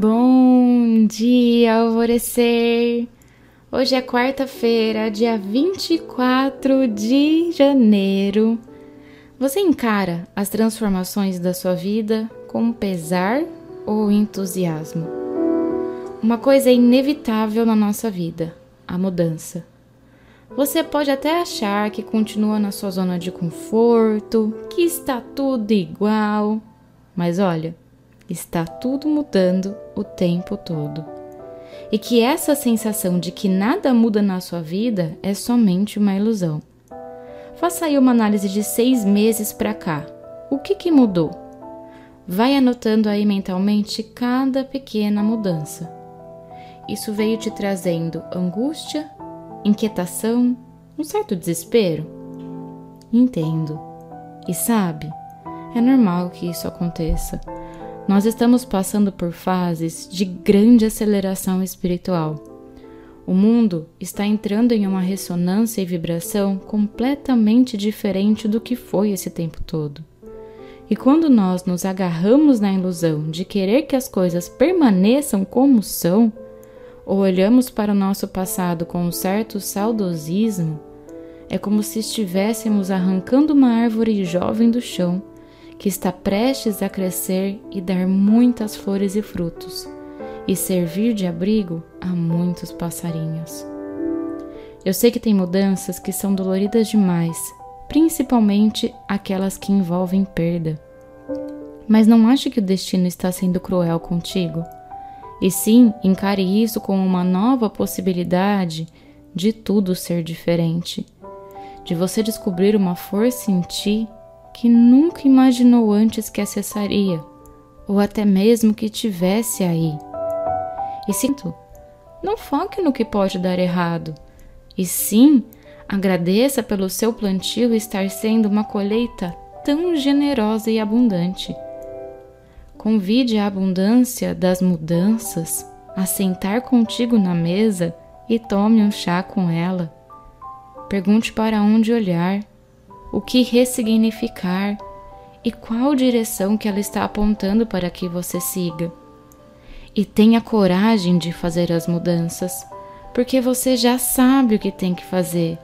Bom dia, alvorecer! Hoje é quarta-feira, dia 24 de janeiro. Você encara as transformações da sua vida com pesar ou entusiasmo? Uma coisa é inevitável na nossa vida: a mudança. Você pode até achar que continua na sua zona de conforto, que está tudo igual, mas olha, está tudo mudando o tempo todo. E que essa sensação de que nada muda na sua vida é somente uma ilusão. Faça aí uma análise de seis meses para cá. O que, que mudou? Vai anotando aí mentalmente cada pequena mudança. Isso veio te trazendo angústia, inquietação, um certo desespero? Entendo. E sabe, é normal que isso aconteça. Nós estamos passando por fases de grande aceleração espiritual. O mundo está entrando em uma ressonância e vibração completamente diferente do que foi esse tempo todo. E quando nós nos agarramos na ilusão de querer que as coisas permaneçam como são, ou olhamos para o nosso passado com um certo saudosismo, é como se estivéssemos arrancando uma árvore jovem do chão que está prestes a crescer e dar muitas flores e frutos, e servir de abrigo a muitos passarinhos. Eu sei que tem mudanças que são doloridas demais, principalmente aquelas que envolvem perda. Mas não ache que o destino está sendo cruel contigo. E sim, encare isso como uma nova possibilidade de tudo ser diferente, de você descobrir uma força em ti que nunca imaginou antes que acessaria, ou até mesmo que tivesse aí. E sinto, não foque no que pode dar errado, e sim agradeça pelo seu plantio estar sendo uma colheita tão generosa e abundante. Convide a abundância das mudanças a sentar contigo na mesa e tome um chá com ela. Pergunte para onde olhar o que ressignificar e qual direção que ela está apontando para que você siga. E tenha coragem de fazer as mudanças, porque você já sabe o que tem que fazer.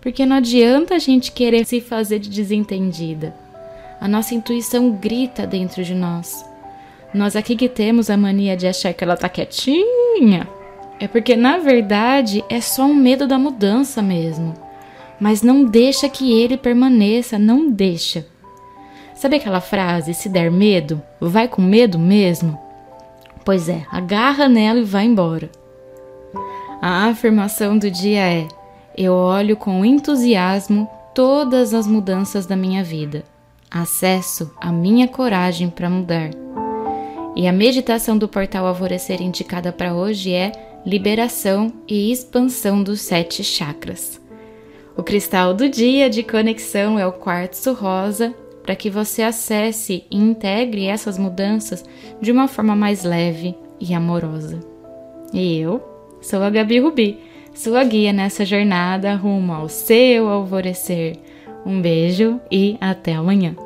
Porque não adianta a gente querer se fazer de desentendida. A nossa intuição grita dentro de nós. Nós aqui que temos a mania de achar que ela tá quietinha, é porque na verdade é só um medo da mudança mesmo mas não deixa que ele permaneça, não deixa. Sabe aquela frase: se der medo, vai com medo mesmo? Pois é, agarra nela e vai embora. A afirmação do dia é: eu olho com entusiasmo todas as mudanças da minha vida. Acesso a minha coragem para mudar. E a meditação do portal Alvorecer indicada para hoje é liberação e expansão dos sete chakras. O cristal do dia de conexão é o quartzo rosa, para que você acesse e integre essas mudanças de uma forma mais leve e amorosa. E eu sou a Gabi Rubi, sua guia nessa jornada rumo ao seu alvorecer. Um beijo e até amanhã.